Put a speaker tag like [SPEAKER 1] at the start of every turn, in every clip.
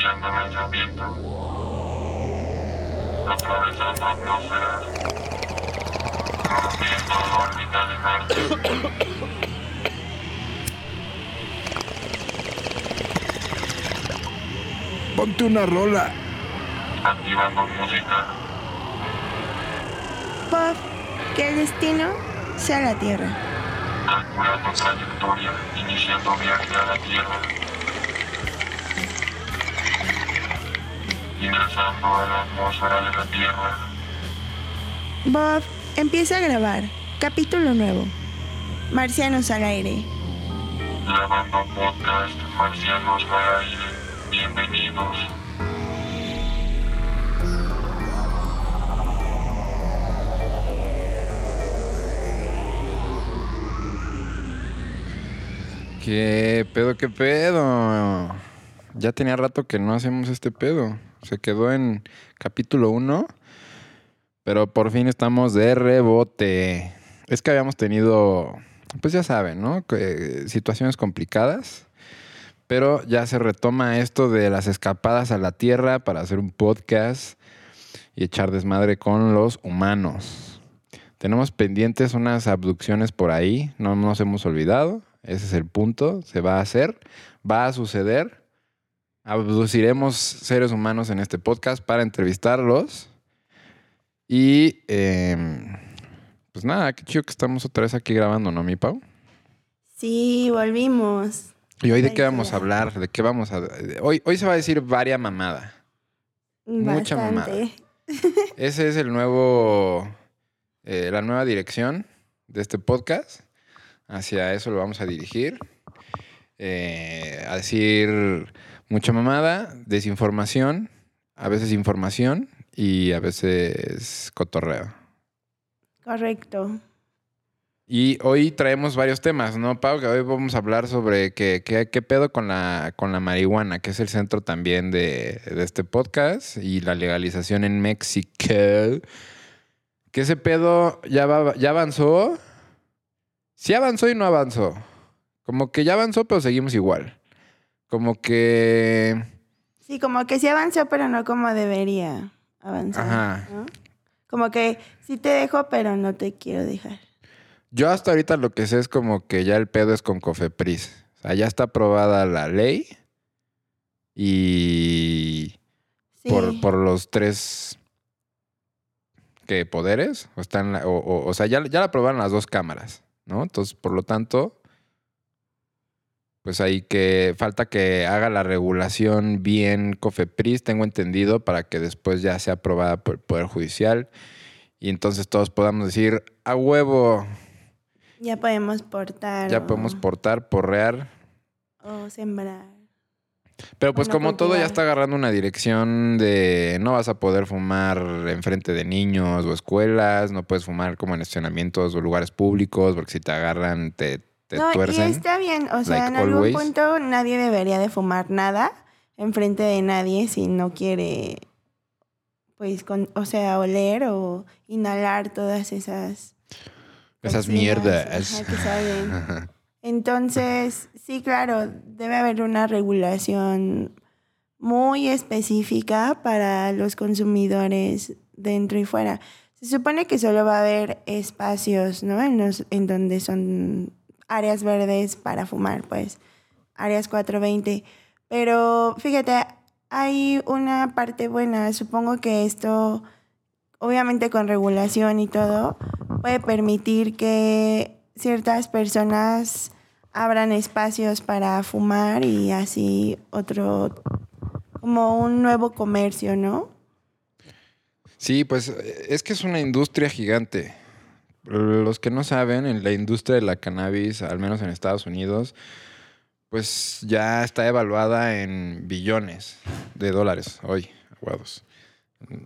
[SPEAKER 1] iniciando lanzamiento. Atravesando atmósferas. Rompiendo la órbita de Marte.
[SPEAKER 2] Ponte una rola.
[SPEAKER 1] Activando música.
[SPEAKER 3] Bob, que el destino sea la Tierra.
[SPEAKER 1] Calculando trayectoria. Iniciando viaje a la Tierra. Ingresando a la atmósfera de la Tierra.
[SPEAKER 3] Bob, empieza a grabar. Capítulo nuevo. Marcianos al aire.
[SPEAKER 1] Grabando podcast Marcianos al aire. Bienvenidos.
[SPEAKER 2] ¿Qué pedo, qué pedo? Ya tenía rato que no hacemos este pedo. Se quedó en capítulo 1, pero por fin estamos de rebote. Es que habíamos tenido, pues ya saben, ¿no? Que- situaciones complicadas, pero ya se retoma esto de las escapadas a la Tierra para hacer un podcast y echar desmadre con los humanos. Tenemos pendientes unas abducciones por ahí, no nos hemos olvidado. Ese es el punto, se va a hacer, va a suceder. Abduciremos seres humanos en este podcast para entrevistarlos. Y em, pues nada, qué chido que estamos otra vez aquí grabando, ¿no, mi Pau?
[SPEAKER 3] Sí, volvimos.
[SPEAKER 2] ¿Y hoy de qué vamos a hablar? ¿De qué vamos a...? Hoy, hoy se va a decir varia mamada. Mucha
[SPEAKER 3] Bastante.
[SPEAKER 2] Ese es el nuevo, eh, la nueva dirección de este podcast. Hacia eso lo vamos a dirigir. Eh, a decir mucha mamada, desinformación, a veces información y a veces cotorreo.
[SPEAKER 3] Correcto.
[SPEAKER 2] Y hoy traemos varios temas, ¿no, Pau? Que hoy vamos a hablar sobre qué, qué, qué pedo con la, con la marihuana, que es el centro también de, de este podcast, y la legalización en México. Que ese pedo ya, va, ya avanzó. Sí avanzó y no avanzó. Como que ya avanzó, pero seguimos igual. Como que...
[SPEAKER 3] Sí, como que sí avanzó, pero no como debería avanzar.
[SPEAKER 2] Ajá.
[SPEAKER 3] ¿no? Como que sí te dejo, pero no te quiero dejar.
[SPEAKER 2] Yo hasta ahorita lo que sé es como que ya el pedo es con Cofepris. O sea, ya está aprobada la ley y
[SPEAKER 3] Sí.
[SPEAKER 2] por, por los tres ¿qué, poderes. O, están, la- o, o- o sea, ya, ya la aprobaron las dos cámaras, ¿no? Entonces, por lo tanto, pues ahí que falta que haga la regulación bien Cofepris, tengo entendido, para que después ya sea aprobada por el Poder Judicial. Y entonces todos podamos decir, a huevo,
[SPEAKER 3] Ya podemos portar.
[SPEAKER 2] ya
[SPEAKER 3] o-
[SPEAKER 2] podemos portar, porrear.
[SPEAKER 3] O sembrar.
[SPEAKER 2] Pero pues como todo ya está agarrando una dirección de no vas a poder fumar enfrente de niños o escuelas, no puedes fumar como en estacionamientos o lugares públicos, porque si te agarran te, te
[SPEAKER 3] no, y
[SPEAKER 2] tuercen.
[SPEAKER 3] está bien. O sea,
[SPEAKER 2] like
[SPEAKER 3] en algún
[SPEAKER 2] always.
[SPEAKER 3] punto nadie debería de fumar nada enfrente de nadie si no quiere, pues, con, o sea, oler o inhalar todas esas...
[SPEAKER 2] Esas mierdas.
[SPEAKER 3] ajá, que salen. Entonces, sí, claro, debe haber una regulación muy específica para los consumidores dentro y fuera. Se supone que solo va a haber espacios, ¿no? En, los, en donde son áreas verdes para fumar, pues, áreas 420. Pero fíjate, hay una parte buena. Supongo que esto, obviamente con regulación y todo, puede permitir que ciertas personas abran espacios para fumar y así otro, como un nuevo comercio, ¿no?
[SPEAKER 2] Sí, pues es que es una industria gigante. Los que no saben, en la industria de la cannabis, al menos en Estados Unidos, pues ya está evaluada en billones de dólares hoy, aguados.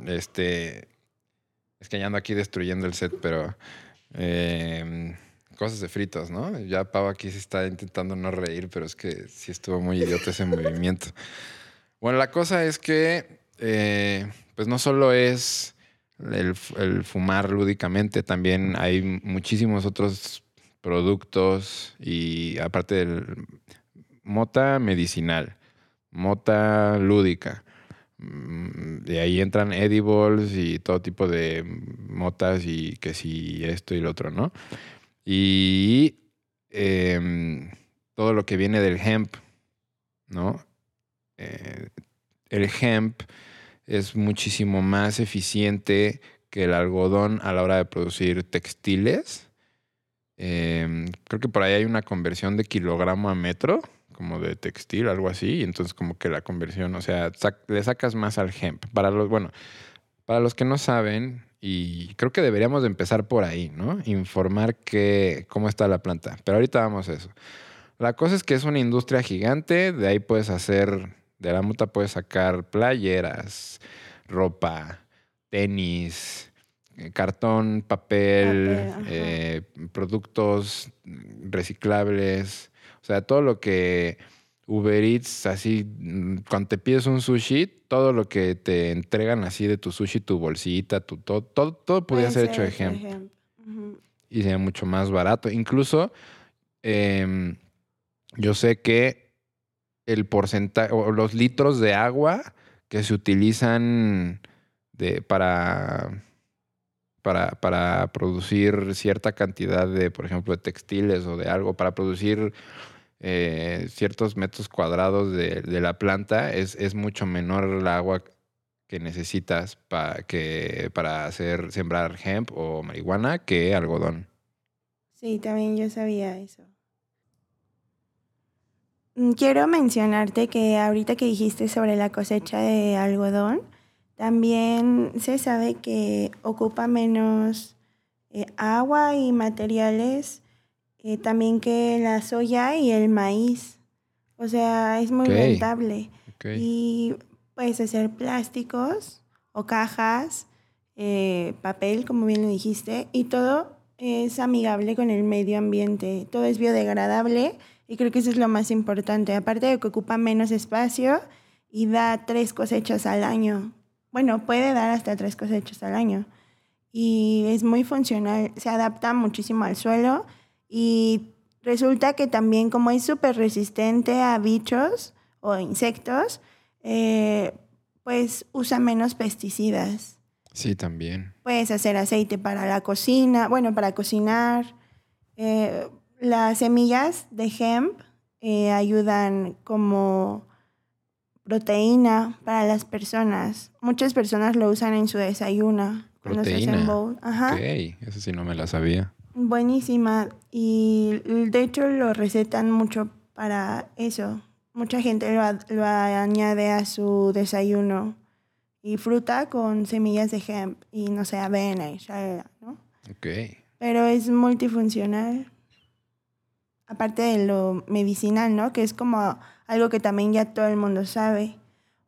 [SPEAKER 2] Este, es que ya ando aquí destruyendo el set, pero eh, cosas de fritos, ¿no? Ya Pau aquí se está intentando no reír, pero es que sí estuvo muy idiota ese movimiento. Bueno, la cosa es que, eh, pues no solo es el, fumar lúdicamente, también hay muchísimos otros productos y aparte del mota medicinal, mota lúdica. Mm, De ahí entran edibles y todo tipo de motas y que si esto y lo otro, ¿no? Y em, todo lo que viene del hemp, ¿no? Eh, el hemp es muchísimo más eficiente que el algodón a la hora de producir textiles. Em, creo que por ahí hay una conversión de kilogramo a metro, como de textil, algo así. Y entonces como que la conversión, o sea, le sacas más al hemp. Para los, bueno, para los que no saben, y creo que deberíamos de empezar por ahí, ¿no? Informar que, cómo está la planta. Pero ahorita vamos a eso. La cosa es que es una industria gigante, de ahí puedes hacer, de la mota puedes sacar playeras, ropa, tenis, eh, cartón, papel, eh, productos reciclables, o sea, todo lo que Uber Eats, así, mm, cuando te pides un sushi, todo lo que te entregan así de tu sushi, tu bolsita, tu, todo, todo, todo podría ser hecho de hemp. y sería mucho más barato. Incluso em, yo sé que el porcentaje o los litros de agua que se utilizan de, para, para, para producir cierta cantidad de, por ejemplo, de textiles o de algo, para producir eh, ciertos metros cuadrados de, de la planta, es, es mucho menor el agua que necesitas para, que, para hacer, sembrar hemp o marihuana que algodón.
[SPEAKER 3] Sí, también yo sabía eso. Mm, Quiero mencionarte que ahorita que dijiste sobre la cosecha de algodón, también se sabe que ocupa menos eh, agua y materiales eh, también que la soya y el maíz. O sea, es muy rentable. Y puedes hacer plásticos o cajas, eh, papel, como bien lo dijiste, y todo es amigable con el medio ambiente. Todo es biodegradable y creo que eso es lo más importante. Aparte de que ocupa menos espacio y da tres cosechas al año. Bueno, puede dar hasta tres cosechas al año. Y es muy funcional, se adapta muchísimo al suelo y resulta que también como es súper resistente a bichos o insectos, eh, pues usa menos pesticidas.
[SPEAKER 2] Sí, también.
[SPEAKER 3] Puedes hacer aceite para la cocina, bueno, para cocinar. Eh, las semillas de hemp eh, ayudan como proteína para las personas. Muchas personas lo usan en su desayuno.
[SPEAKER 2] Proteína.
[SPEAKER 3] bowl. Ajá.
[SPEAKER 2] Ok, eso sí no me la sabía.
[SPEAKER 3] Buenísima. Y de hecho lo recetan mucho para eso. Mucha gente lo, lo añade a su desayuno. Y fruta con semillas de hemp y no sé, avena y shalala, ¿no?
[SPEAKER 2] Ok.
[SPEAKER 3] Pero es multifuncional. Aparte de lo medicinal, ¿no? Que es como algo que también ya todo el mundo sabe.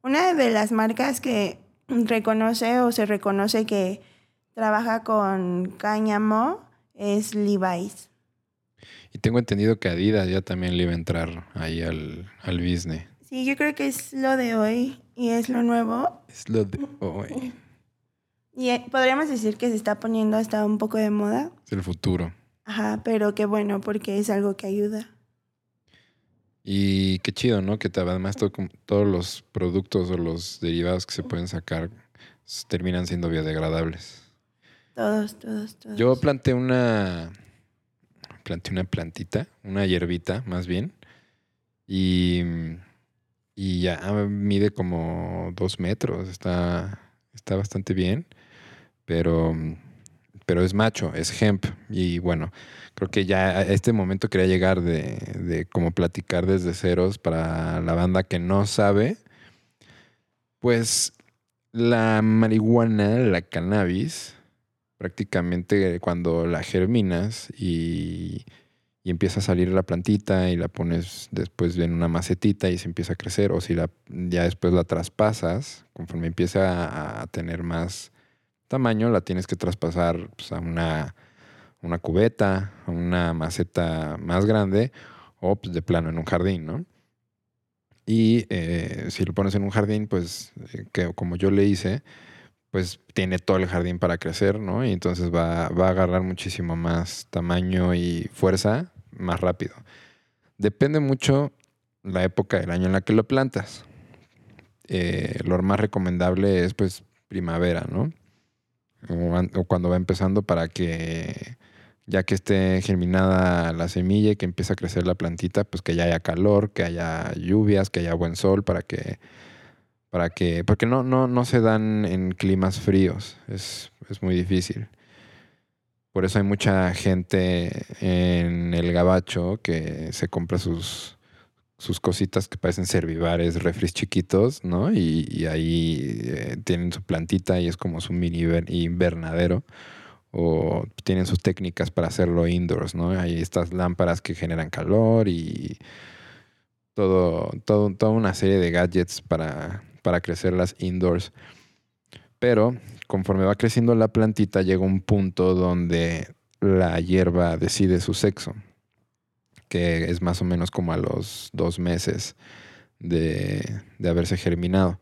[SPEAKER 3] Una de las marcas que reconoce o se reconoce que trabaja con cáñamo es Levi's.
[SPEAKER 2] Y tengo entendido que Adidas ya también le iba a entrar ahí al, al business.
[SPEAKER 3] Sí, yo creo que es lo de hoy y es lo nuevo.
[SPEAKER 2] Es lo de hoy.
[SPEAKER 3] Y eh, podríamos decir que se está poniendo hasta un poco de moda.
[SPEAKER 2] Es el futuro.
[SPEAKER 3] Ajá, pero qué bueno porque es algo que ayuda.
[SPEAKER 2] Y qué chido, ¿no? Que además todos los productos o los derivados que se pueden sacar terminan siendo biodegradables.
[SPEAKER 3] Todos, todos, todos.
[SPEAKER 2] Yo planté una. Planté una plantita, una hierbita más bien. Y. Y ya mide como dos metros. Está, está bastante bien. Pero. Pero es macho, es hemp. Y bueno, creo que ya a este momento quería llegar de, de como platicar desde ceros para la banda que no sabe. Pues la marihuana, la cannabis, prácticamente cuando la germinas y, y empieza a salir la plantita y la pones después en una macetita y se empieza a crecer, o si la, ya después la traspasas, conforme empieza a, a tener más tamaño, la tienes que traspasar pues, a una, una cubeta, a una maceta más grande, o pues, de plano en un jardín, ¿no? Y eh, si lo pones en un jardín, pues eh, que como yo le hice, pues tiene todo el jardín para crecer, ¿no? Y entonces va, va a agarrar muchísimo más tamaño y fuerza más rápido. Depende mucho la época del año en la que lo plantas. eh, lo más recomendable es pues primavera, ¿no? O, an- o cuando va empezando para que ya que esté germinada la semilla y que empiece a crecer la plantita, pues que ya haya calor, que haya lluvias, que haya buen sol para que para que porque no no no se dan en climas fríos, es, es muy difícil. Por eso hay mucha gente en el gabacho que se compra sus, sus cositas que parecen servivares, refris chiquitos, ¿no? Y, ahí eh, tienen su plantita y es como su mini inver- invernadero. O tienen sus técnicas para hacerlo indoors, ¿no? Hay estas lámparas que generan calor y todo, todo, toda una serie de gadgets para, para crecerlas indoors. Pero conforme va creciendo la plantita, llega un punto donde la hierba decide su sexo, que es más o menos como a los dos meses de, de haberse germinado.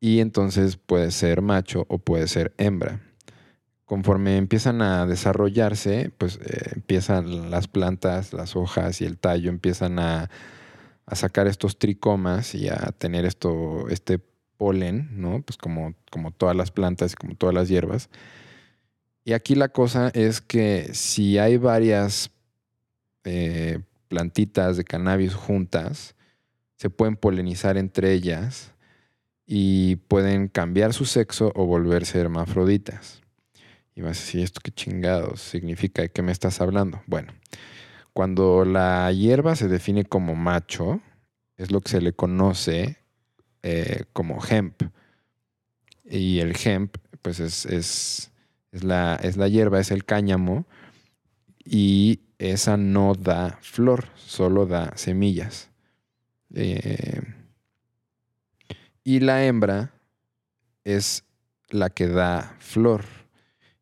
[SPEAKER 2] Y entonces puede ser macho o puede ser hembra. Conforme empiezan a desarrollarse, pues eh, empiezan las plantas, las hojas y el tallo empiezan a, a sacar estos tricomas y a tener esto, este polen, ¿no? Pues como, como todas las plantas y como todas las hierbas. Y aquí la cosa es que si hay varias plantitas de cannabis juntas, se pueden polinizar entre ellas y pueden cambiar su sexo o volverse hermafroditas. Y vas a decir, ¿esto qué chingados significa? ¿De qué me estás hablando? Bueno, cuando la hierba se define como macho, es lo que se le conoce eh, como hemp. Y el hemp, pues es, es, es la, es la hierba, es el cáñamo. Y esa no da flor, solo da semillas. Eh, y la hembra es la que da flor.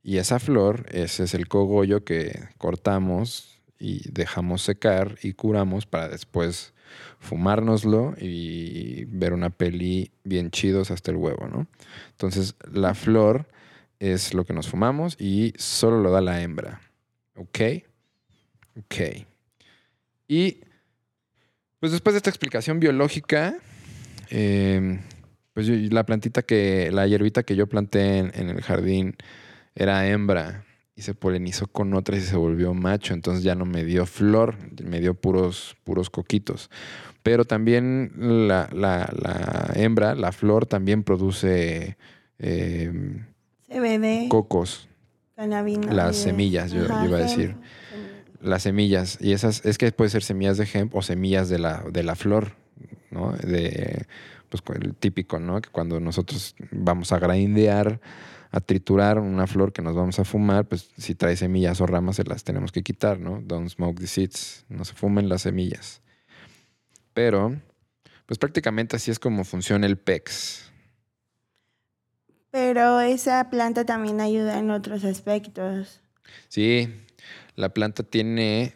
[SPEAKER 2] Y esa flor, ese es el cogollo que cortamos y dejamos secar y curamos para después fumárnoslo y ver una peli bien chidos hasta el huevo, ¿no? Entonces, la flor es lo que nos fumamos y solo lo da la hembra. ¿Ok? Ok. Y pues después de esta explicación biológica, eh, pues yo- la plantita que, la hierbita que yo planté en, en el jardín era hembra y se polinizó con otras y se volvió macho, entonces ya no me dio flor, me dio puros, puros coquitos. Pero también la, la- la hembra, la flor, también produce eh,
[SPEAKER 3] CBD,
[SPEAKER 2] cocos, las semillas, yo- yo iba a decir.
[SPEAKER 3] hemp,
[SPEAKER 2] las semillas. Y esas, es que puede ser semillas de hemp o semillas de la, de la flor, ¿no? De, pues el típico, ¿no? Que cuando nosotros vamos a grindear, a triturar una flor que nos vamos a fumar, pues si trae semillas o ramas se las tenemos que quitar, ¿no? Don't smoke the seeds. No se fumen las semillas. Pero, pues prácticamente así es como funciona el PEX.
[SPEAKER 3] Pero esa planta también ayuda en otros aspectos.
[SPEAKER 2] Sí, la planta tiene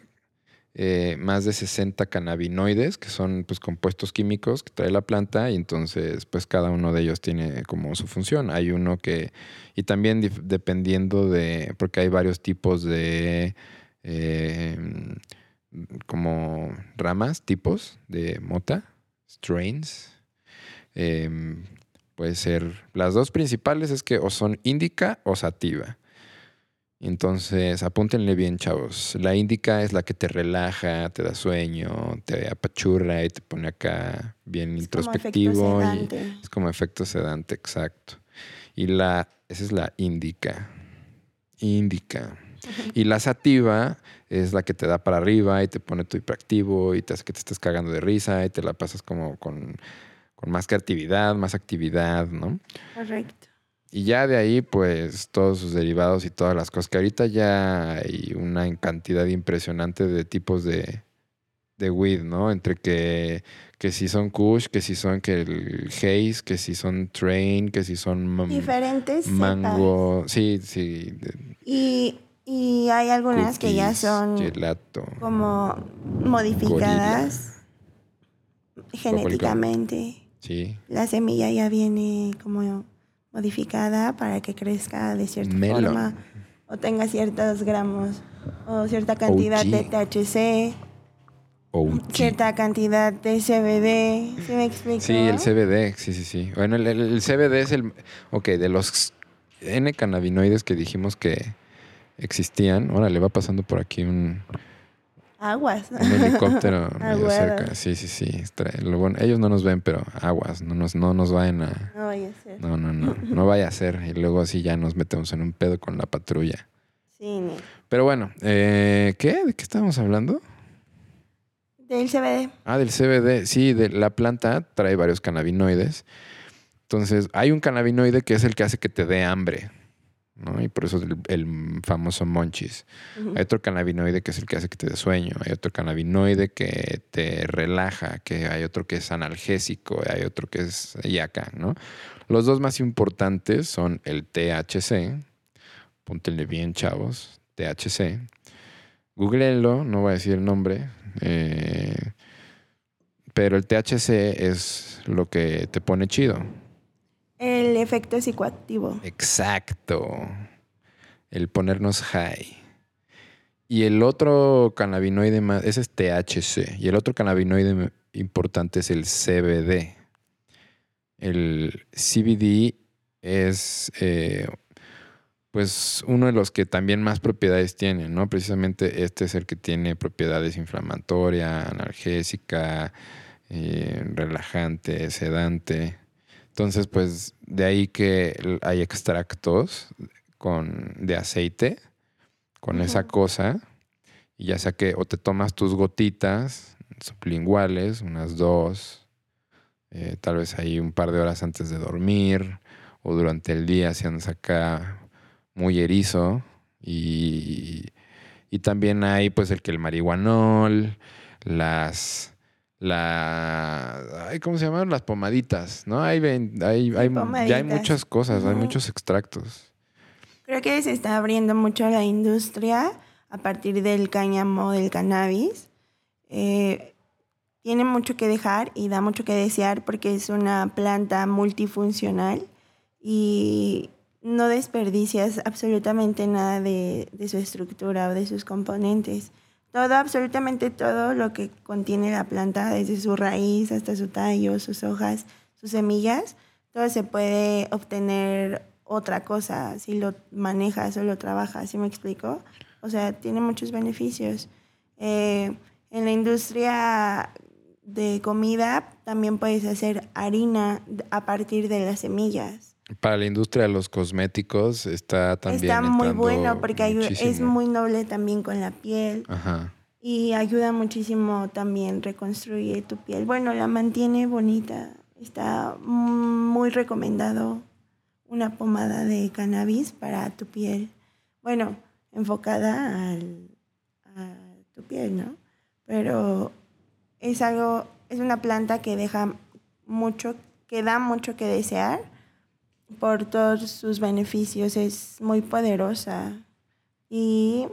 [SPEAKER 2] eh, más de 60 cannabinoides, que son pues compuestos químicos que trae la planta, y entonces pues cada uno de ellos tiene como su función. Hay uno que, y también dependiendo de, porque hay varios tipos de eh, como ramas, tipos de mota, strains. Em, puede ser, las dos principales es que o son índica o sativa. Entonces, apúntenle bien, chavos. La índica es la que te relaja, te da sueño, te apachurra y te pone acá bien
[SPEAKER 3] Es como efecto
[SPEAKER 2] introspectivo. y
[SPEAKER 3] sedante.
[SPEAKER 2] es como efecto sedante, exacto. Y la, esa es la índica. Índica. Y la sativa es la que te da para arriba y te pone tu hiperactivo y te hace que te estés cagando de risa y te la pasas como con, con más creatividad, más actividad, ¿no?
[SPEAKER 3] Correcto.
[SPEAKER 2] Y ya de ahí, pues, todos sus derivados y todas las cosas que ahorita ya hay una cantidad impresionante de tipos de, de weed, ¿no? Entre que, que si son kush, que si son que el haze, que si son train, que si son
[SPEAKER 3] Diferentes cepas.
[SPEAKER 2] mango, sí, sí,
[SPEAKER 3] Y, y hay algunas que ya son
[SPEAKER 2] gelato.
[SPEAKER 3] como modificadas genéticamente.
[SPEAKER 2] Sí,
[SPEAKER 3] La semilla ya viene como modificada para que crezca de cierta
[SPEAKER 2] Melon.
[SPEAKER 3] forma o tenga ciertos gramos o cierta cantidad de. THC
[SPEAKER 2] OG.
[SPEAKER 3] cierta cantidad de CBD. ¿Sí me explico?
[SPEAKER 2] Sí, el CBD, sí, sí, sí. Bueno, el, el- el CBD es el... Ok, de los N cannabinoides que dijimos que existían. Ahora le va pasando por aquí un,
[SPEAKER 3] Aguas.
[SPEAKER 2] un helicóptero medio cerca. Sí, sí, sí. Lo bueno, ellos no nos ven, pero aguas. No nos, no nos vayan a...
[SPEAKER 3] No vaya a ser.
[SPEAKER 2] No, no, no. No vaya a ser. Y luego así ya nos metemos en un pedo con la patrulla.
[SPEAKER 3] Sí, ni-
[SPEAKER 2] Pero bueno, eh, ¿qué? ¿De qué estábamos hablando?
[SPEAKER 3] Del CBD.
[SPEAKER 2] Ah, del CBD. Sí, de la planta trae varios cannabinoides. Entonces, hay un cannabinoide que es el que hace que te dé hambre. ¿No? Y por eso es el, el famoso monchis. Hay otro cannabinoide que es el que hace que te dé sueño. Hay otro cannabinoide que te relaja. Que hay otro que es analgésico. Hay otro que es y acá, ¿no? Los dos más importantes son el THC. Póntenle bien, chavos. THC. Googleenlo, no voy a decir el nombre. eh, pero el THC es lo que te pone chido.
[SPEAKER 3] El efecto psicoactivo.
[SPEAKER 2] Exacto. El ponernos high. Y el otro cannabinoide más, ese es THC. Y el otro cannabinoide importante es el CBD. El CBD es eh, pues uno de los que también más propiedades tiene, ¿no? Precisamente este es el que tiene propiedades inflamatoria, analgésica, eh, relajante, sedante. Entonces, pues de ahí que hay extractos con, de aceite con esa cosa. Y ya sea que o te tomas tus gotitas sublinguales, unas dos, eh, tal vez ahí un par de horas antes de dormir, o durante el día si andas acá muy erizo. Y, y también hay pues el que el marihuanol, las la ay, ¿cómo se llaman? Las pomaditas, ¿no? Hay, hay, hay- ya hay muchas cosas, hay muchos extractos.
[SPEAKER 3] Creo que se está abriendo mucho la industria a partir del cáñamo del cannabis. Eh, tiene mucho que dejar y da mucho que desear porque es una planta multifuncional y no desperdicias absolutamente nada de, de su estructura o de sus componentes. Todo, absolutamente todo lo que contiene la planta, desde su raíz hasta su tallo, sus hojas, sus semillas, todo se puede obtener otra cosa si lo manejas o lo trabajas, ¿sí me explico? O sea, tiene muchos beneficios. Eh, en la industria de comida también puedes hacer harina a partir de las semillas.
[SPEAKER 2] Para la industria de los cosméticos está también
[SPEAKER 3] Está muy bueno porque ayu- es
[SPEAKER 2] muchísimo.
[SPEAKER 3] muy noble también con la piel
[SPEAKER 2] Ajá.
[SPEAKER 3] y ayuda muchísimo también reconstruir tu piel. Bueno, la mantiene bonita. Está muy recomendado una pomada de cannabis para tu piel. Bueno, enfocada al, a tu piel, ¿no? Pero es algo, es una planta que deja mucho, que da mucho que desear por todos sus beneficios. Es muy poderosa y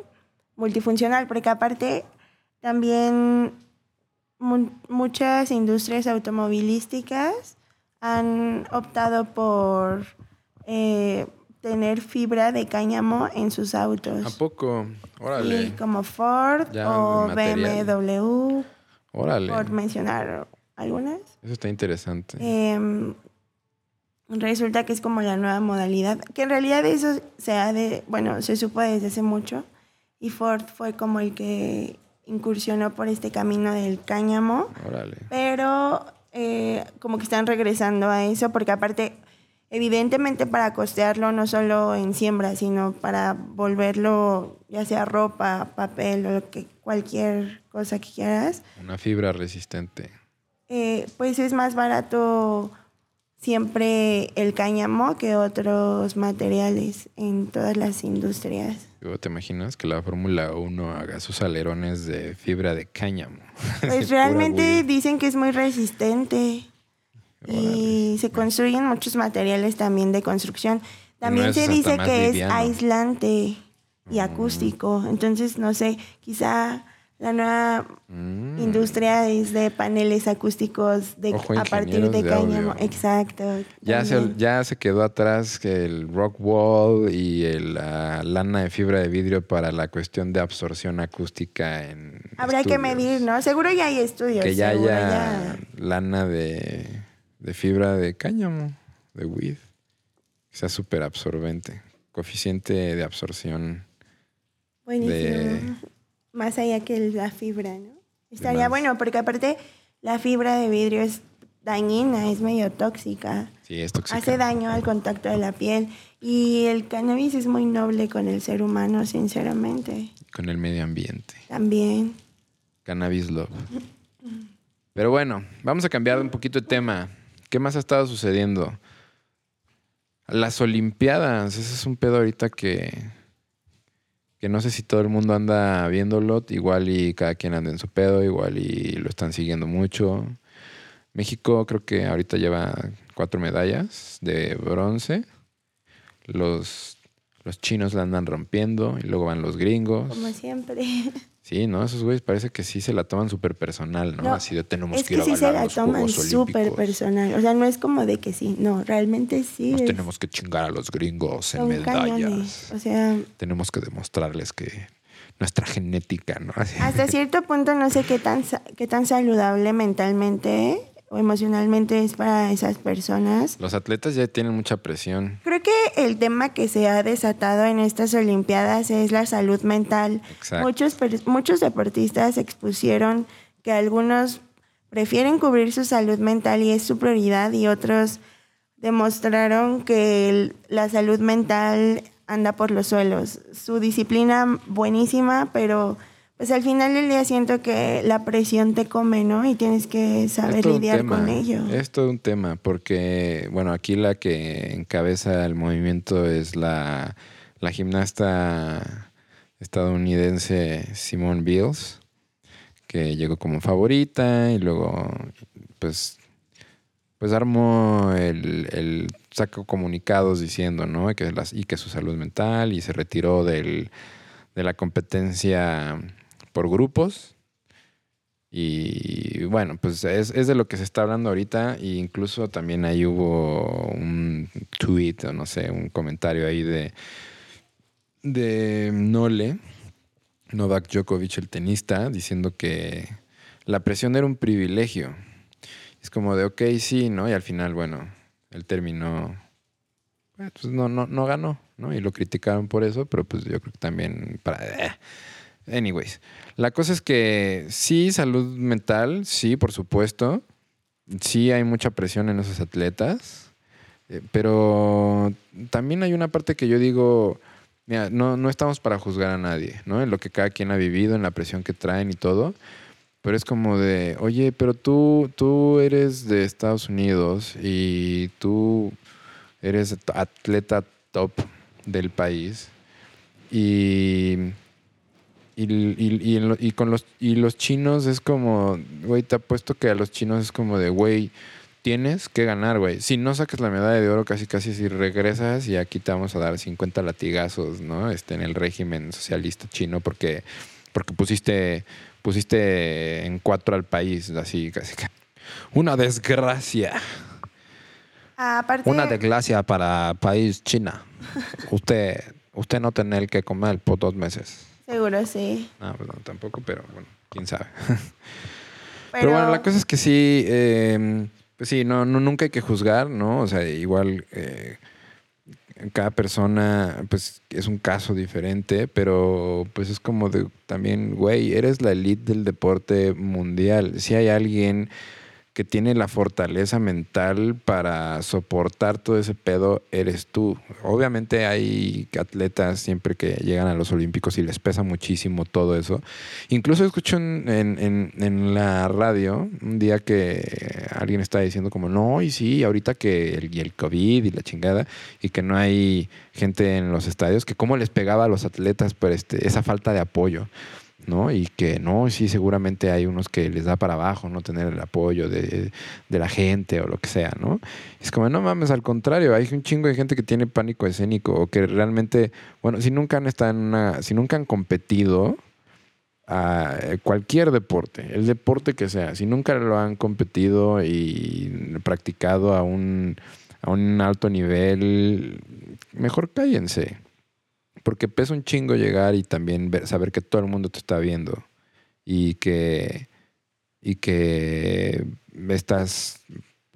[SPEAKER 3] multifuncional, porque aparte también mu- muchas industrias automovilísticas han optado por eh, tener fibra de cáñamo en sus autos.
[SPEAKER 2] ¿A poco? Órale.
[SPEAKER 3] Sí, como Ford
[SPEAKER 2] Ya
[SPEAKER 3] o. BMW,
[SPEAKER 2] Órale.
[SPEAKER 3] por mencionar algunas.
[SPEAKER 2] Eso está interesante.
[SPEAKER 3] Em, resulta que es como la nueva modalidad, que en realidad eso se ha de, bueno, se supo desde hace mucho y Ford fue como el que incursionó por este camino del cáñamo,
[SPEAKER 2] Órale.
[SPEAKER 3] pero eh, como que están regresando a eso porque aparte, evidentemente para costearlo no solo en siembra, sino para volverlo ya sea ropa, papel o lo que, cualquier cosa que quieras,
[SPEAKER 2] Una fibra resistente.
[SPEAKER 3] eh, pues es más barato siempre el cáñamo que otros materiales en todas las industrias.
[SPEAKER 2] Te imaginas que la Fórmula 1 haga sus alerones de fibra de cáñamo.
[SPEAKER 3] Pues realmente dicen que es muy resistente y se construyen muchos materiales también de construcción. También se dice que
[SPEAKER 2] liviano.
[SPEAKER 3] es aislante y
[SPEAKER 2] Mm.
[SPEAKER 3] acústico. Entonces, no sé, quizá La nueva
[SPEAKER 2] Mm.
[SPEAKER 3] industria es de paneles acústicos de,
[SPEAKER 2] Ojo,
[SPEAKER 3] a partir de
[SPEAKER 2] de
[SPEAKER 3] cáñamo.
[SPEAKER 2] audio.
[SPEAKER 3] Exacto.
[SPEAKER 2] Ya se, ya se quedó atrás que el rock wall y el, la lana de fibra de vidrio para la cuestión de absorción acústica en
[SPEAKER 3] Habrá que medir, ¿no? Seguro ya hay estudios.
[SPEAKER 2] Que ya
[SPEAKER 3] seguro
[SPEAKER 2] haya
[SPEAKER 3] ya.
[SPEAKER 2] lana de, de fibra de cáñamo, de weed. Que sea súper absorbente. Coeficiente de absorción.
[SPEAKER 3] Buenísimo.
[SPEAKER 2] de-
[SPEAKER 3] Más allá que la fibra, ¿no? Estaría bueno, porque aparte la fibra de vidrio es dañina, es medio tóxica.
[SPEAKER 2] Sí, es tóxica.
[SPEAKER 3] Hace daño al contacto de la piel. Y el cannabis es muy noble con el ser humano, sinceramente.
[SPEAKER 2] Con el medio ambiente.
[SPEAKER 3] También.
[SPEAKER 2] Cannabis Love. Pero bueno, vamos a cambiar un poquito de tema. ¿Qué más ha estado sucediendo? Las Olimpiadas, ese es un pedo ahorita que, que no sé si todo el mundo anda viéndolo, igual y cada quien anda en su pedo, igual y lo están siguiendo mucho. México creo que ahorita lleva cuatro medallas de bronce. Los, los chinos la andan rompiendo y luego van los gringos.
[SPEAKER 3] Como siempre.
[SPEAKER 2] Sí, ¿no? Esos güeyes parece que sí se la toman súper personal, ¿no?
[SPEAKER 3] No,
[SPEAKER 2] Así de tenemos
[SPEAKER 3] es
[SPEAKER 2] que ir
[SPEAKER 3] que
[SPEAKER 2] a
[SPEAKER 3] sí se la
[SPEAKER 2] los
[SPEAKER 3] toman súper personal. O sea, no es como de que sí. No, realmente sí.
[SPEAKER 2] Nos
[SPEAKER 3] es-
[SPEAKER 2] tenemos que chingar a los gringos en
[SPEAKER 3] son
[SPEAKER 2] medallas.
[SPEAKER 3] cañones. O sea,
[SPEAKER 2] Tenemos que demostrarles que nuestra genética, ¿no? Así.
[SPEAKER 3] hasta cierto punto no sé qué tan, qué tan saludable mentalmente o emocionalmente es para esas personas.
[SPEAKER 2] Los atletas ya tienen mucha presión.
[SPEAKER 3] Creo que el tema que se ha desatado en estas Olimpiadas es la salud mental.
[SPEAKER 2] Exacto.
[SPEAKER 3] Muchos, muchos deportistas expusieron que algunos prefieren cubrir su salud mental y es su prioridad y otros demostraron que el- la salud mental anda por los suelos. Su disciplina buenísima, pero pues al final del día siento que la presión te come, ¿no? Y tienes que saber lidiar
[SPEAKER 2] tema,
[SPEAKER 3] con ello.
[SPEAKER 2] Es todo un tema, porque, bueno, aquí la que encabeza el movimiento es la, la gimnasta estadounidense Simone Biles, que llegó como favorita y luego, pues, pues armó el, el sacó comunicados diciendo, ¿no? Que las, y que su salud mental y se retiró del, de la competencia por grupos. Y bueno, pues es, de lo que se está hablando ahorita. E incluso también ahí hubo un tweet o no sé, un comentario ahí de, de Nole, Novak Djokovic, el tenista, diciendo que la presión era un privilegio. Es como de, ok, sí, ¿no? Y al final, bueno, él terminó, pues no, no, no ganó, ¿no? Y lo criticaron por eso, pero pues yo creo que también para... eh. Anyways, la cosa es que sí, salud mental, sí, por supuesto. Sí hay mucha presión en esos atletas. eh, Pero también hay una parte que yo digo, mira, no, no estamos para juzgar a nadie, ¿no? En lo que cada quien ha vivido, en la presión que traen y todo. Pero es como de, oye, pero tú, tú eres de Estados Unidos y tú eres atleta top del país. Y y, y- y con los, y los chinos es como, güey, te apuesto que a los chinos es como de, güey, tienes que ganar, güey. Si no sacas la medalla de oro, casi casi si regresas y aquí te vamos a dar 50 latigazos, ¿no? Este, en el régimen socialista chino porque, porque pusiste, pusiste en cuatro al país, así casi. casi. Una desgracia.
[SPEAKER 3] Aparte,
[SPEAKER 4] Una desgracia para país China. Usted, usted no tener que comer por dos meses.
[SPEAKER 3] Seguro sí.
[SPEAKER 2] No, pues no, tampoco, pero bueno, quién sabe.
[SPEAKER 3] Pero,
[SPEAKER 2] Pero, bueno, la cosa es que sí, eh, pues sí, no, no, nunca hay que juzgar, ¿no? O sea, igual eh, cada persona, pues es un caso diferente, pero pues es como de también, güey, eres la elite del deporte mundial. Si hay alguien que tiene la fortaleza mental para soportar todo ese pedo, eres tú. Obviamente hay atletas siempre que llegan a los Olímpicos y les pesa muchísimo todo eso. Incluso escucho en, en- la radio un día que alguien está diciendo como, no, y sí, ahorita que el, el COVID y la chingada, y que no hay gente en los estadios, que cómo les pegaba a los atletas por este, esa falta de apoyo. ¿No? Y que no, sí, seguramente hay unos que les da para abajo, no tener el apoyo de, de la gente o lo que sea, ¿no? Es como, no mames, al contrario, hay un chingo de gente que tiene pánico escénico o que realmente, bueno, si nunca han estado en una, si nunca han competido, a cualquier deporte, el deporte que sea, si nunca lo han competido y practicado a un, a un alto nivel, mejor cállense. Porque pesa un chingo llegar y también ver- saber que todo el mundo te está viendo y que, y que estás,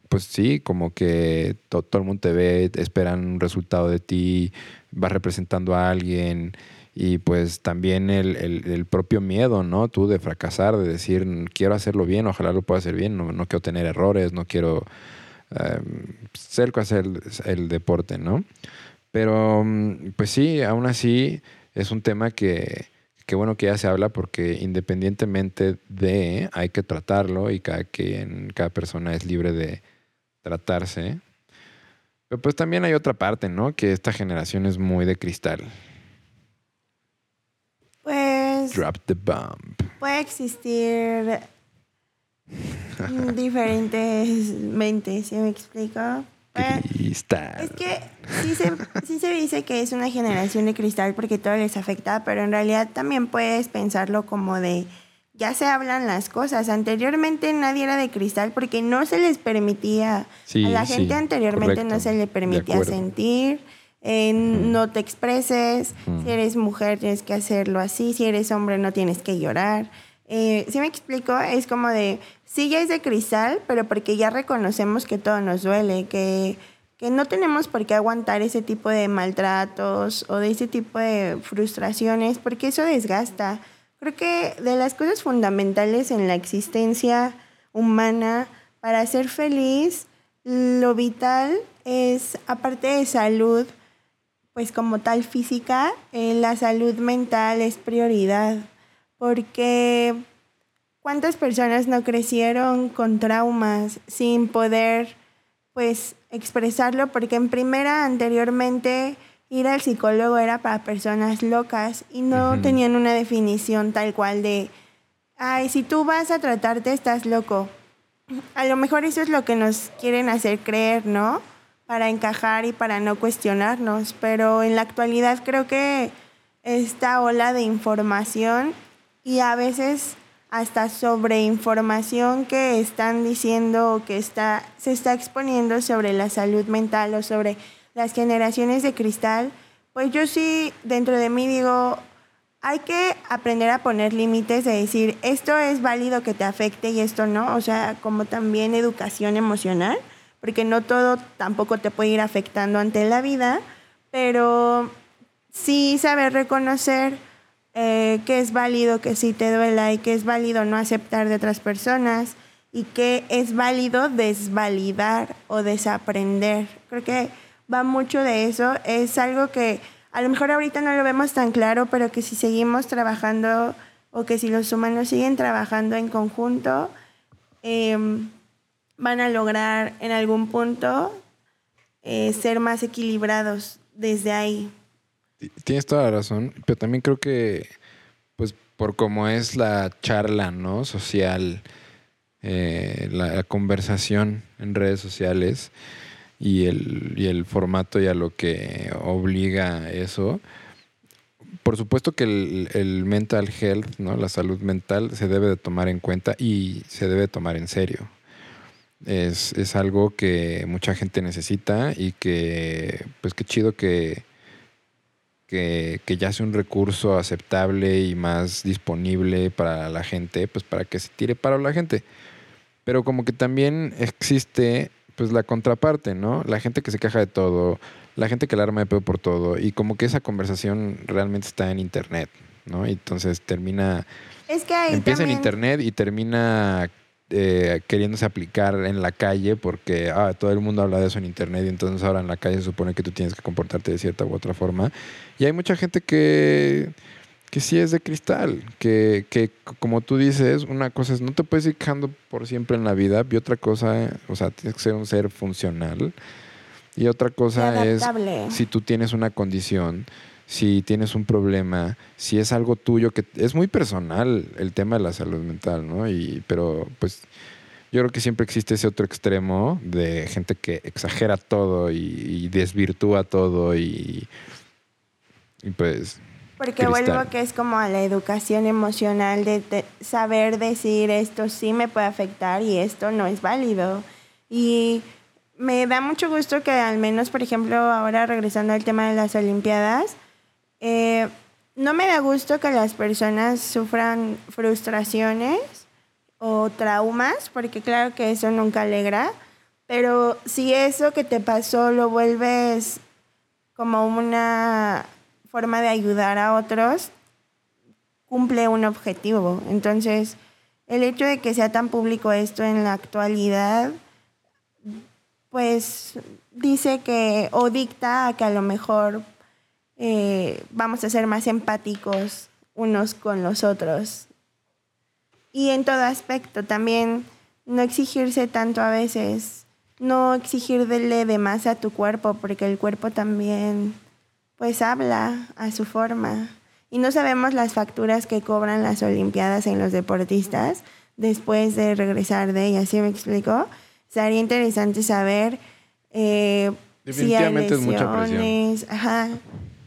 [SPEAKER 2] pues sí, como que to- todo el mundo te ve, esperan un resultado de ti, vas representando a alguien y pues también el, el- propio miedo, ¿no? Tú de fracasar, de decir, quiero hacerlo bien, ojalá lo pueda hacer bien, no, no quiero tener errores, no quiero eh, ser el, el deporte, ¿no? Pero mm, pues sí, aún así es un tema que, que bueno que ya se habla porque independientemente de, hay que tratarlo y cada, quien, cada persona es libre de tratarse. Pero pues también hay otra parte, ¿no? Que esta generación es muy de cristal.
[SPEAKER 3] Pues
[SPEAKER 2] Drop the bomb.
[SPEAKER 3] puede existir diferentes mentes, ¿sí me explico?
[SPEAKER 2] Cristal.
[SPEAKER 3] Es que sí se, sí se dice que es una generación de cristal porque todo les afecta, pero en realidad también puedes pensarlo como de, ya se hablan las cosas. Anteriormente nadie era de cristal porque no se les permitía,
[SPEAKER 2] Sí,
[SPEAKER 3] a la
[SPEAKER 2] sí,
[SPEAKER 3] gente anteriormente no se le permitía sentir, eh, no te expreses, si eres mujer tienes que hacerlo así, si eres hombre no tienes que llorar. Eh, si me explico, es como de, sí ya es de cristal, pero porque ya reconocemos que todo nos duele, que, que no tenemos por qué aguantar ese tipo de maltratos o de ese tipo de frustraciones, porque eso desgasta. Creo que de las cosas fundamentales en la existencia humana para ser feliz, lo vital es, aparte de salud, pues como tal física, eh, la salud mental es prioridad, porque ¿cuántas personas no crecieron con traumas sin poder pues expresarlo? Porque en primera anteriormente ir al psicólogo era para personas locas y no
[SPEAKER 2] Ujú.
[SPEAKER 3] tenían una definición tal cual de, ay, si tú vas a tratarte estás loco. A lo mejor eso es lo que nos quieren hacer creer, ¿no? Para encajar y para no cuestionarnos. Pero en la actualidad creo que esta ola de información y a veces hasta sobre información que están diciendo o que está, se está exponiendo sobre la salud mental o sobre las generaciones de cristal, pues yo sí dentro de mí digo, hay que aprender a poner límites de decir, esto es válido que te afecte y esto no, o sea, como también educación emocional, porque no todo tampoco te puede ir afectando ante la vida, pero sí saber reconocer eh, que es válido que sí te duela y que es válido no aceptar de otras personas y que es válido desvalidar o desaprender. Creo que va mucho de eso. Es algo que a lo mejor ahorita no lo vemos tan claro, pero que si seguimos trabajando o que si los humanos siguen trabajando en conjunto, em, van a lograr en algún punto eh, ser más equilibrados desde ahí.
[SPEAKER 2] Tienes toda la razón, pero también creo que, pues, por cómo es la charla, ¿no? Social, eh, la, conversación en redes sociales y el, y el formato y a lo que obliga eso. Por supuesto que el, el mental health, ¿no? La salud mental se debe de tomar en cuenta y se debe tomar en serio. Es, es algo que mucha gente necesita y que, pues qué chido que, que, que ya sea un recurso aceptable y más disponible para la gente, pues para que se tire para la gente. Pero como que también existe pues la contraparte, ¿no? La gente que se queja de todo, la gente que la arma de pedo por todo, y como que esa conversación realmente está en internet, ¿no? Y entonces termina,
[SPEAKER 3] Es que ahí
[SPEAKER 2] empieza en
[SPEAKER 3] también-
[SPEAKER 2] internet y termina eh, queriéndose aplicar en la calle porque ah, todo el mundo habla de eso en internet y entonces ahora en la calle se supone que tú tienes que comportarte de cierta u otra forma. Y hay mucha gente que, que sí es de cristal, que, que como tú dices, una cosa es no te puedes ir quejando por siempre en la vida y otra cosa, o sea, tienes que ser un ser funcional. Y otra cosa es si tú tienes una condición, si tienes un problema, si es algo tuyo que es muy personal el tema de la salud mental, ¿no? Y pero pues yo creo que siempre existe ese otro extremo de gente que exagera todo y, y desvirtúa todo y, y pues
[SPEAKER 3] Porque
[SPEAKER 2] Cristal.
[SPEAKER 3] vuelvo que es como a la educación emocional de, de saber decir esto sí me puede afectar y esto no es válido. Y me da mucho gusto que al menos, por ejemplo, ahora regresando al tema de las Olimpiadas, eh, no me da gusto que las personas sufran frustraciones o traumas, porque claro que eso nunca alegra, pero si eso que te pasó lo vuelves como una forma de ayudar a otros, cumple un objetivo. Entonces, el hecho de que sea tan público esto en la actualidad, pues dice que, o dicta a que a lo mejor eh, vamos a ser más empáticos unos con los otros. Y en todo aspecto, también no exigirse tanto a veces, no exigirle de más a tu cuerpo, porque el cuerpo también pues habla a su forma. Y no sabemos las facturas que cobran las Olimpiadas en los deportistas después de regresar de ellas, ¿sí me explico? Sería interesante saber eh, si hay
[SPEAKER 2] Definitivamente es mucha presión.
[SPEAKER 3] lesiones. Ajá.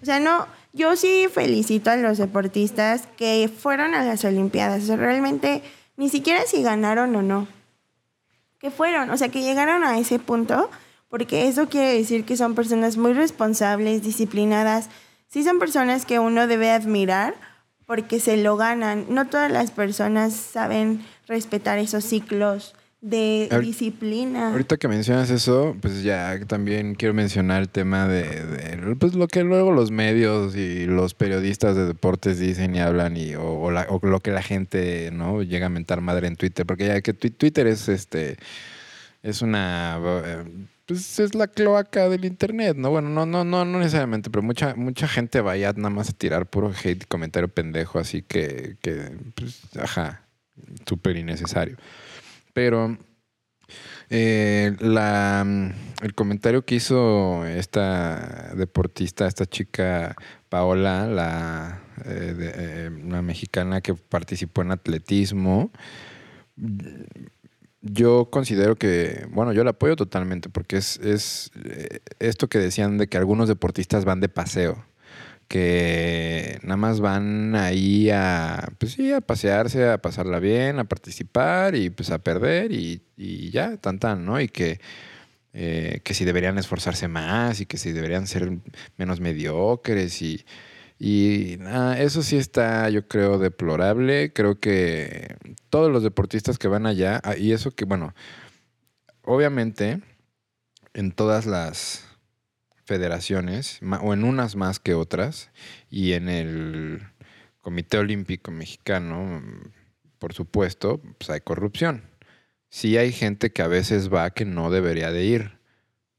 [SPEAKER 3] O sea, no, yo sí felicito a los deportistas que fueron a las Olimpiadas. O sea, realmente ni siquiera si ganaron o no. Que fueron, o sea, que llegaron a ese punto, porque eso quiere decir que son personas muy responsables, disciplinadas. Sí son personas que uno debe admirar porque se lo ganan. No todas las personas saben respetar esos ciclos de
[SPEAKER 2] Ahor-
[SPEAKER 3] disciplina.
[SPEAKER 2] Ahorita que mencionas eso, pues ya también quiero mencionar el tema de, de, pues lo que luego los medios y los periodistas de deportes dicen y hablan y o, o la- o lo que la gente no llega a mentar madre en Twitter, porque ya que twi- Twitter es este es una eh, pues es la cloaca del internet, ¿no? Bueno, no, no, no, no necesariamente, pero mucha, mucha gente vaya nada más a tirar puro hate y comentario pendejo, así que, que pues, ajá, súper innecesario. Pero eh, la, el comentario que hizo esta deportista, esta chica Paola, la, eh, de- eh, una mexicana que participó en atletismo, yo considero que, bueno, yo la apoyo totalmente porque es, es eh, esto que decían de que algunos deportistas van de paseo, que nada más van ahí a, pues sí, a pasearse, a pasarla bien, a participar y pues a perder y, y ya, tan tan, ¿no? Y que, eh, que si deberían esforzarse más y que si deberían ser menos mediocres y, y ah, eso sí está, yo creo, deplorable. Creo que todos los deportistas que van allá, ah, y eso que, bueno, obviamente en todas las federaciones, o en unas más que otras, y en el Comité Olímpico Mexicano, mm, por supuesto, pues hay corrupción. Sí hay gente que a veces va que no debería de ir,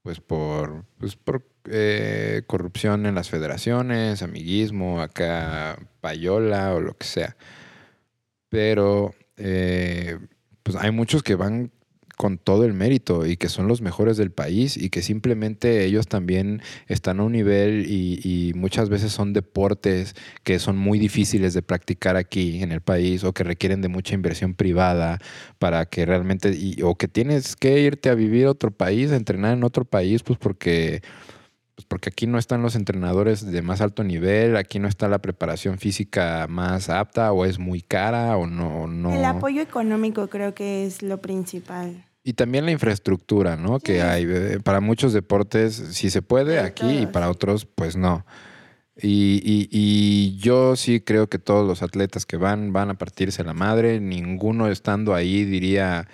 [SPEAKER 2] pues por, pues por eh, corrupción en las federaciones, amiguismo, acá payola o lo que sea. Pero eh, pues hay muchos que van con todo el mérito y que son los mejores del país y que simplemente ellos también están a un nivel y, y muchas veces son deportes que son muy difíciles de practicar aquí en el país o que requieren de mucha inversión privada para que realmente y- o que tienes que irte a vivir a otro país, a entrenar en otro país, pues porque pues porque aquí no están los entrenadores de más alto nivel, aquí no está la preparación física más apta o es muy cara o no, o no.
[SPEAKER 3] El apoyo económico creo que es lo principal.
[SPEAKER 2] Y también la infraestructura, ¿no? Que hay. eh, Para muchos deportes sí se puede
[SPEAKER 3] Para
[SPEAKER 2] aquí y para otros pues no. Y, y- y yo sí creo que todos los atletas que van van a partirse la madre. Ninguno estando ahí diría,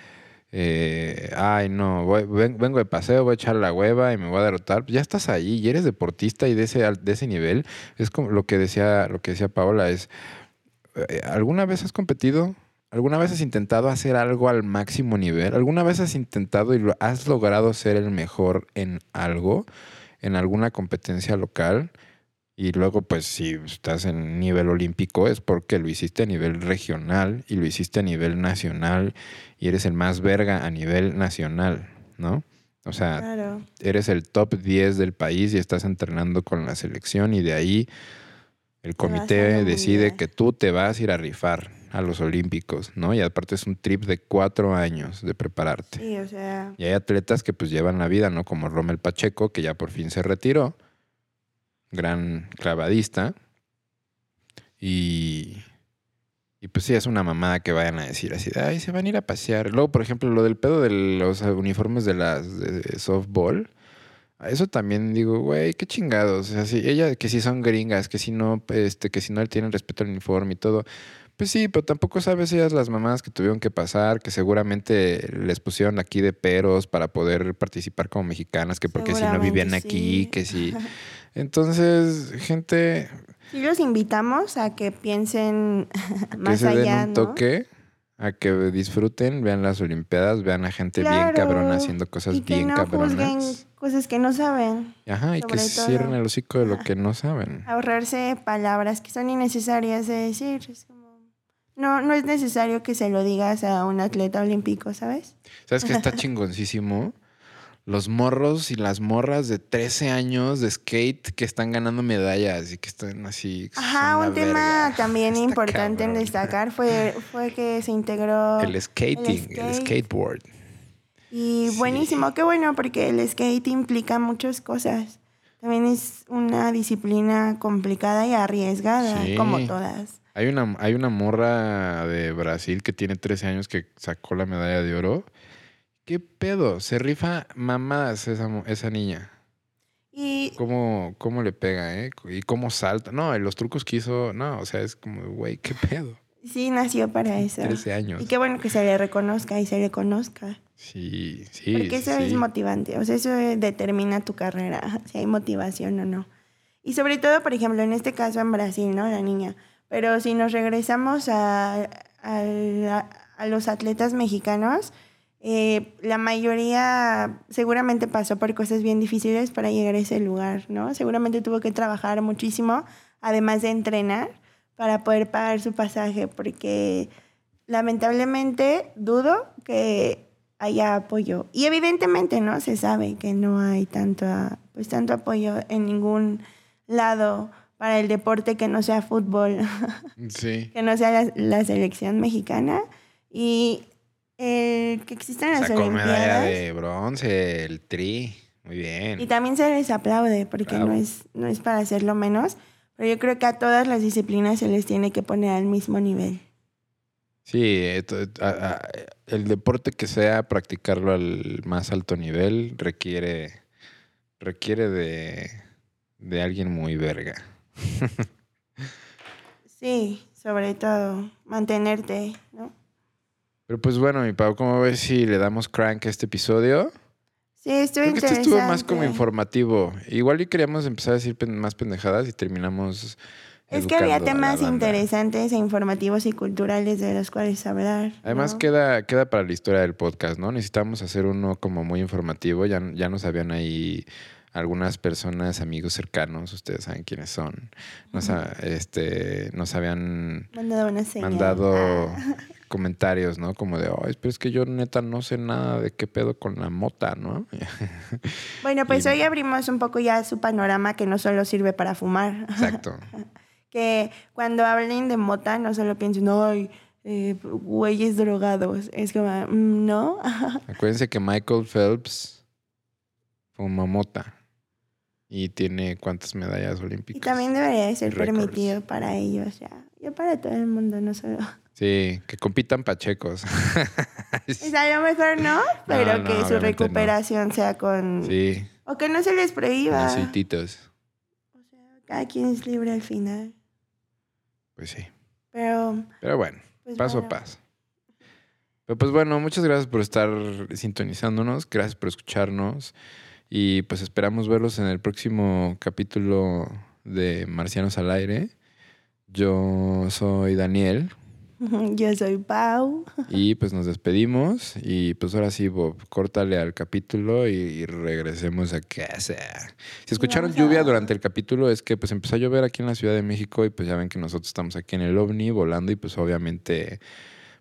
[SPEAKER 2] eh, ay no, vengo de paseo, voy a echar la hueva y me voy a derrotar. Ya estás ahí y eres deportista y de ese, de ese nivel. Es como lo que decía, lo que decía Paola, es, eh, ¿alguna vez has competido? ¿Alguna vez has intentado hacer algo al máximo nivel? ¿Alguna vez has intentado y has logrado ser el mejor en algo? ¿En alguna competencia local? Y luego, pues, si estás en nivel olímpico es porque lo hiciste a nivel regional y lo hiciste a nivel nacional y eres el más verga a nivel nacional, ¿no? O sea,
[SPEAKER 3] Claro.
[SPEAKER 2] eres el top 10 del país y estás entrenando con la selección y de ahí el comité decide que tú te vas a ir a rifar a los olímpicos, ¿no? Y aparte es un trip de cuatro años de prepararte.
[SPEAKER 3] Sí, o sea,
[SPEAKER 2] Y hay atletas que pues llevan la vida, ¿no? Como Rommel Pacheco, que ya por fin se retiró, gran clavadista, Y, y pues sí, es una mamada que vayan a decir así, de, ay, se van a ir a pasear. Luego, por ejemplo, lo del pedo de los uniformes de las de softball. Eso también digo, güey, qué chingados. O sea, si ella, que si son gringas, que si no, este, que si no le tienen respeto al uniforme y todo. Pues sí, pero tampoco sabes ellas las mamás que tuvieron que pasar, que seguramente les pusieron aquí de peros para poder participar como mexicanas, que porque si no vivían aquí, que si. Entonces, gente,
[SPEAKER 3] Sí los invitamos a que piensen
[SPEAKER 2] que
[SPEAKER 3] más
[SPEAKER 2] se den
[SPEAKER 3] allá,
[SPEAKER 2] un
[SPEAKER 3] ¿no?
[SPEAKER 2] toque, a que disfruten, vean las Olimpiadas, vean a gente bien cabrona haciendo cosas
[SPEAKER 3] y que
[SPEAKER 2] bien
[SPEAKER 3] no
[SPEAKER 2] cabronas.
[SPEAKER 3] cosas que no saben.
[SPEAKER 2] Ajá, y que
[SPEAKER 3] todo.
[SPEAKER 2] cierren el hocico de lo que no saben.
[SPEAKER 3] Ahorrarse palabras que son innecesarias de decir. Es como- No, no es necesario que se lo digas a un atleta olímpico, ¿sabes?
[SPEAKER 2] ¿Sabes qué está chingoncísimo? Los morros y las morras de 13 años de skate que están ganando medallas y que están así.
[SPEAKER 3] Ajá, un tema
[SPEAKER 2] verga.
[SPEAKER 3] también
[SPEAKER 2] Está
[SPEAKER 3] importante en destacar fue, fue que se integró
[SPEAKER 2] El skating, el,
[SPEAKER 3] skate.
[SPEAKER 2] skateboard.
[SPEAKER 3] y
[SPEAKER 2] sí.
[SPEAKER 3] buenísimo, qué bueno, porque el skate implica muchas cosas. También es una disciplina complicada y arriesgada,
[SPEAKER 2] Sí.
[SPEAKER 3] como todas.
[SPEAKER 2] Hay una, hay una morra de Brasil que tiene 13 años que sacó la medalla de oro. ¿Qué pedo? Se rifa mamadas esa, esa niña.
[SPEAKER 3] Y
[SPEAKER 2] ¿Cómo, ¿Cómo le pega, eh? Y cómo salta. No, los trucos que hizo, no, o sea, es como, güey, ¿qué pedo?
[SPEAKER 3] sí nació para eso.
[SPEAKER 2] 13 años.
[SPEAKER 3] Y qué bueno que se le reconozca y se le conozca.
[SPEAKER 2] Sí, sí.
[SPEAKER 3] Porque
[SPEAKER 2] sí,
[SPEAKER 3] eso es
[SPEAKER 2] sí.
[SPEAKER 3] motivante. O sea, eso determina tu carrera, si hay motivación o no. Y sobre todo, por ejemplo, en este caso en Brasil, ¿no? La niña. Pero si nos regresamos a, a la- a los atletas mexicanos, eh, la mayoría seguramente pasó por cosas bien difíciles para llegar a ese lugar, ¿no? Seguramente tuvo que trabajar muchísimo, además de entrenar, para poder pagar su pasaje, porque lamentablemente dudo que haya apoyo. Y evidentemente, ¿no? Se sabe que no hay tanto, pues, tanto apoyo en ningún lado para el deporte que no sea fútbol,
[SPEAKER 2] Sí.
[SPEAKER 3] que no sea la, la selección mexicana. Y el que existan las
[SPEAKER 2] Sacó medalla de bronce, el tri. Muy bien.
[SPEAKER 3] Y también se les aplaude, porque
[SPEAKER 2] Bravo.
[SPEAKER 3] no es, no es para hacerlo menos. Pero yo creo que a todas las disciplinas se les tiene que poner al mismo nivel.
[SPEAKER 2] Sí, esto- a- a- el deporte que sea, practicarlo al más alto nivel requiere, requiere de, de alguien muy verga.
[SPEAKER 3] Sí, sobre todo, mantenerte, ¿no?
[SPEAKER 2] Pero pues bueno, mi Pau, ¿cómo ves si le damos crank a este episodio?
[SPEAKER 3] Sí, estuvo
[SPEAKER 2] Creo que este estuvo más como informativo. Igual y queríamos empezar a decir más pendejadas y terminamos.
[SPEAKER 3] Es que había temas interesantes e informativos y culturales de los cuales hablar.
[SPEAKER 2] Además
[SPEAKER 3] ¿no?
[SPEAKER 2] queda, queda para la historia del podcast, ¿no? Necesitamos hacer uno como muy informativo. Ya, ya nos habían ahí algunas personas, amigos cercanos, ustedes saben quiénes son. Nos, este, nos habían
[SPEAKER 3] Mandado una señal.
[SPEAKER 2] mandado
[SPEAKER 3] Ah.
[SPEAKER 2] Comentarios, ¿no? Como de, ay, pero es que yo neta no sé nada de qué pedo con la mota, ¿no?
[SPEAKER 3] Bueno, pues
[SPEAKER 2] Y-
[SPEAKER 3] hoy abrimos un poco ya su panorama que no solo sirve para fumar.
[SPEAKER 2] Exacto.
[SPEAKER 3] que cuando hablen de mota no solo piensen, ay, eh, güeyes drogados. Es como, mm, no.
[SPEAKER 2] Acuérdense que Michael Phelps fuma mota y tiene cuántas medallas olímpicas.
[SPEAKER 3] y también debería de ser permitido para ellos, ya. Ya para todo el mundo, no solo.
[SPEAKER 2] Sí, que compitan pachecos.
[SPEAKER 3] Pues a lo mejor no, pero
[SPEAKER 2] no,
[SPEAKER 3] que su
[SPEAKER 2] no.
[SPEAKER 3] recuperación sea con...
[SPEAKER 2] sí,
[SPEAKER 3] O que no se les prohíba.
[SPEAKER 2] aceititos.
[SPEAKER 3] O sea, cada quien es libre al final.
[SPEAKER 2] Pues sí.
[SPEAKER 3] Pero,
[SPEAKER 2] Pero bueno,
[SPEAKER 3] pues
[SPEAKER 2] paso
[SPEAKER 3] bueno.
[SPEAKER 2] a paso. Pero pues bueno, muchas gracias por estar sintonizándonos, gracias por escucharnos y pues esperamos verlos en el próximo capítulo de Marcianos al Aire. Yo soy Daniel
[SPEAKER 3] Yo soy Pau.
[SPEAKER 2] y pues nos despedimos y pues ahora sí, Bob, córtale al capítulo y, regresemos a casa. Si escucharon lluvia durante el capítulo es que pues empezó a llover aquí en la Ciudad de México y pues ya ven que nosotros estamos aquí en el OVNI volando y pues obviamente...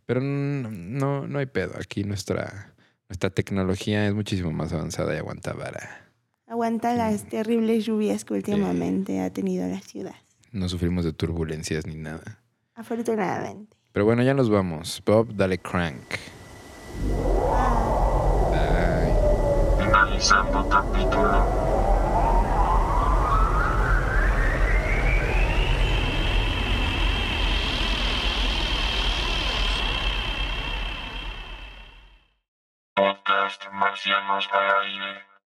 [SPEAKER 2] Pero no, no hay pedo. Aquí nuestra, nuestra tecnología es muchísimo más avanzada y aguanta vara.
[SPEAKER 3] Aguanta las terribles lluvias que últimamente ha tenido la ciudad.
[SPEAKER 2] No sufrimos de turbulencias ni nada.
[SPEAKER 3] Afortunadamente.
[SPEAKER 2] Pero bueno, ya nos vamos. Bob, dale crank.
[SPEAKER 1] Finalizando capítulo. Podcast Marcianos al aire.